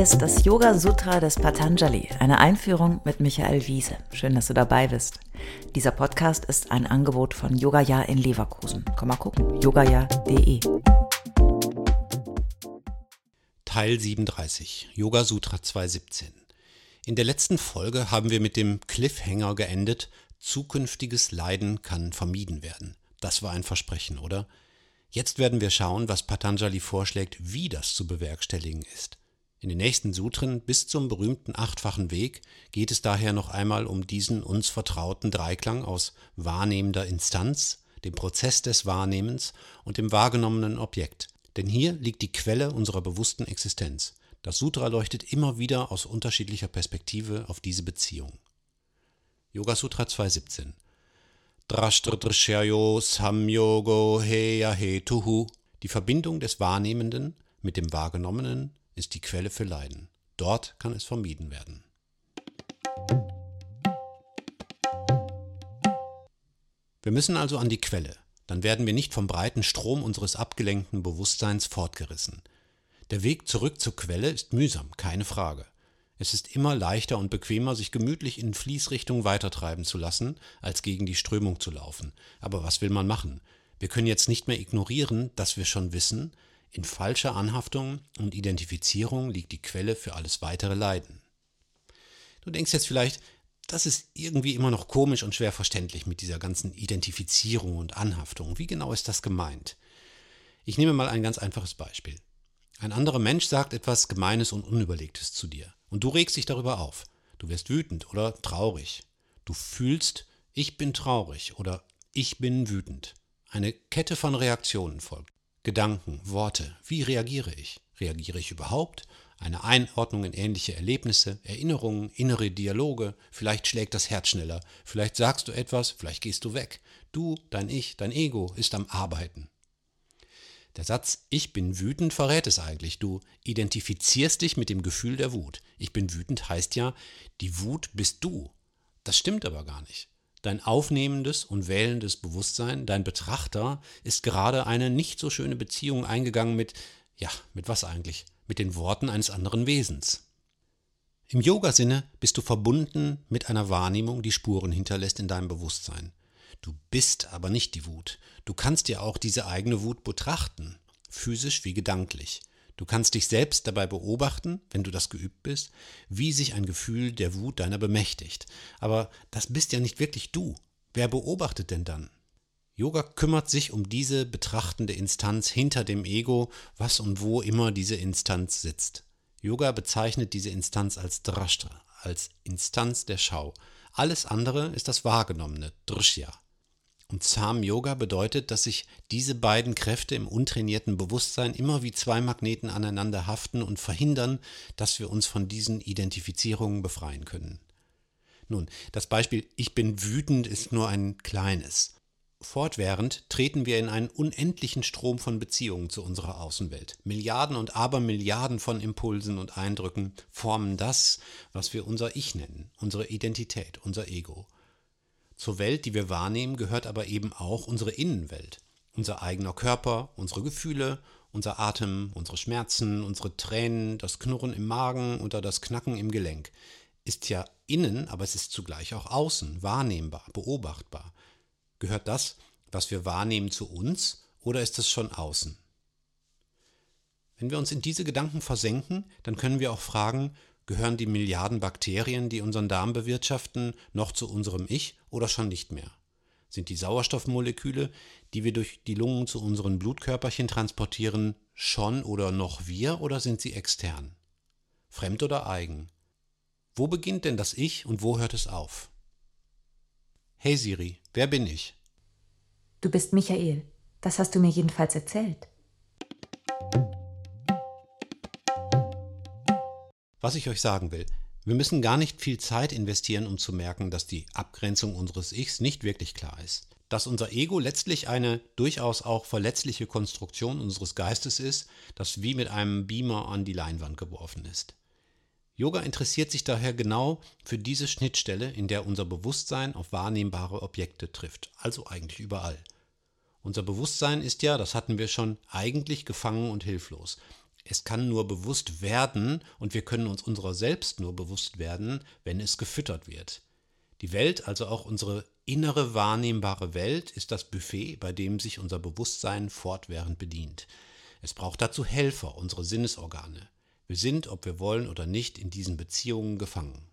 Ist das Yoga Sutra des Patanjali, eine Einführung mit Michael Wiese. Schön, dass du dabei bist. Dieser Podcast ist ein Angebot von Yogaya in Leverkusen. Komm mal gucken, yogaya.de. Teil 37, Yoga Sutra 217. In der letzten Folge haben wir mit dem Cliffhanger geendet, zukünftiges Leiden kann vermieden werden. Das war ein Versprechen, oder? Jetzt werden wir schauen, was Patanjali vorschlägt, wie das zu bewerkstelligen ist. In den nächsten Sutren bis zum berühmten achtfachen Weg geht es daher noch einmal um diesen uns vertrauten Dreiklang aus wahrnehmender Instanz, dem Prozess des Wahrnehmens und dem wahrgenommenen Objekt. Denn hier liegt die Quelle unserer bewussten Existenz. Das Sutra leuchtet immer wieder aus unterschiedlicher Perspektive auf diese Beziehung. Yoga Sutra 217 Drashtrashayo Samyogo Heya Hetuhu. Die Verbindung des Wahrnehmenden mit dem Wahrgenommenen ist die Quelle für Leiden. Dort kann es vermieden werden. Wir müssen also an die Quelle, dann werden wir nicht vom breiten Strom unseres abgelenkten Bewusstseins fortgerissen. Der Weg zurück zur Quelle ist mühsam, keine Frage. Es ist immer leichter und bequemer, sich gemütlich in Fließrichtung weitertreiben zu lassen, als gegen die Strömung zu laufen. Aber was will man machen? Wir können jetzt nicht mehr ignorieren, dass wir schon wissen, in falscher Anhaftung und Identifizierung liegt die Quelle für alles weitere Leiden. Du denkst jetzt vielleicht, das ist irgendwie immer noch komisch und schwer verständlich mit dieser ganzen Identifizierung und Anhaftung. Wie genau ist das gemeint? Ich nehme mal ein ganz einfaches Beispiel. Ein anderer Mensch sagt etwas Gemeines und Unüberlegtes zu dir. Und du regst dich darüber auf. Du wirst wütend oder traurig. Du fühlst, ich bin traurig oder ich bin wütend. Eine Kette von Reaktionen folgt. Gedanken, Worte. Wie reagiere ich? Reagiere ich überhaupt? Eine Einordnung in ähnliche Erlebnisse, Erinnerungen, innere Dialoge. Vielleicht schlägt das Herz schneller. Vielleicht sagst du etwas, vielleicht gehst du weg. Du, dein Ich, dein Ego ist am Arbeiten. Der Satz Ich bin wütend verrät es eigentlich. Du identifizierst dich mit dem Gefühl der Wut. Ich bin wütend heißt ja, die Wut bist du. Das stimmt aber gar nicht. Dein aufnehmendes und wählendes Bewusstsein, dein Betrachter, ist gerade eine nicht so schöne Beziehung eingegangen mit, ja, mit was eigentlich? Mit den Worten eines anderen Wesens. Im Yoga-Sinne bist du verbunden mit einer Wahrnehmung, die Spuren hinterlässt in deinem Bewusstsein. Du bist aber nicht die Wut. Du kannst dir auch diese eigene Wut betrachten, physisch wie gedanklich. Du kannst dich selbst dabei beobachten, wenn du das geübt bist, wie sich ein Gefühl der Wut deiner bemächtigt. Aber das bist ja nicht wirklich du. Wer beobachtet denn dann? Yoga kümmert sich um diese betrachtende Instanz hinter dem Ego, was und wo immer diese Instanz sitzt. Yoga bezeichnet diese Instanz als Drashtra, als Instanz der Schau. Alles andere ist das Wahrgenommene, Drishya. Und Sam Yoga bedeutet, dass sich diese beiden Kräfte im untrainierten Bewusstsein immer wie zwei Magneten aneinander haften und verhindern, dass wir uns von diesen Identifizierungen befreien können. Nun, das Beispiel Ich bin wütend ist nur ein kleines. Fortwährend treten wir in einen unendlichen Strom von Beziehungen zu unserer Außenwelt. Milliarden und Abermilliarden von Impulsen und Eindrücken formen das, was wir unser Ich nennen, unsere Identität, unser Ego. Zur Welt, die wir wahrnehmen, gehört aber eben auch unsere Innenwelt. Unser eigener Körper, unsere Gefühle, unser Atem, unsere Schmerzen, unsere Tränen, das Knurren im Magen oder das Knacken im Gelenk. Ist ja innen, aber es ist zugleich auch außen, wahrnehmbar, beobachtbar. Gehört das, was wir wahrnehmen, zu uns oder ist es schon außen? Wenn wir uns in diese Gedanken versenken, dann können wir auch fragen, Gehören die Milliarden Bakterien, die unseren Darm bewirtschaften, noch zu unserem Ich oder schon nicht mehr? Sind die Sauerstoffmoleküle, die wir durch die Lungen zu unseren Blutkörperchen transportieren, schon oder noch wir oder sind sie extern? Fremd oder eigen? Wo beginnt denn das Ich und wo hört es auf? Hey Siri, wer bin ich? Du bist Michael. Das hast du mir jedenfalls erzählt. Was ich euch sagen will, wir müssen gar nicht viel Zeit investieren, um zu merken, dass die Abgrenzung unseres Ichs nicht wirklich klar ist. Dass unser Ego letztlich eine durchaus auch verletzliche Konstruktion unseres Geistes ist, das wie mit einem Beamer an die Leinwand geworfen ist. Yoga interessiert sich daher genau für diese Schnittstelle, in der unser Bewusstsein auf wahrnehmbare Objekte trifft, also eigentlich überall. Unser Bewusstsein ist ja, das hatten wir schon, eigentlich gefangen und hilflos. Es kann nur bewusst werden und wir können uns unserer selbst nur bewusst werden, wenn es gefüttert wird. Die Welt, also auch unsere innere wahrnehmbare Welt, ist das Buffet, bei dem sich unser Bewusstsein fortwährend bedient. Es braucht dazu Helfer, unsere Sinnesorgane. Wir sind, ob wir wollen oder nicht, in diesen Beziehungen gefangen.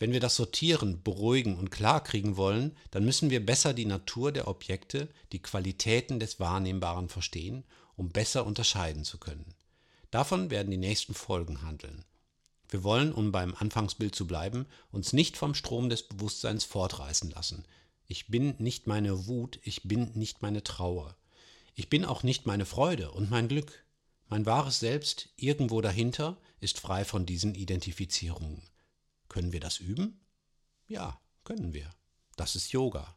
Wenn wir das sortieren, beruhigen und klarkriegen wollen, dann müssen wir besser die Natur der Objekte, die Qualitäten des Wahrnehmbaren verstehen, um besser unterscheiden zu können. Davon werden die nächsten Folgen handeln. Wir wollen, um beim Anfangsbild zu bleiben, uns nicht vom Strom des Bewusstseins fortreißen lassen. Ich bin nicht meine Wut, ich bin nicht meine Trauer. Ich bin auch nicht meine Freude und mein Glück. Mein wahres Selbst, irgendwo dahinter, ist frei von diesen Identifizierungen. Können wir das üben? Ja, können wir. Das ist Yoga.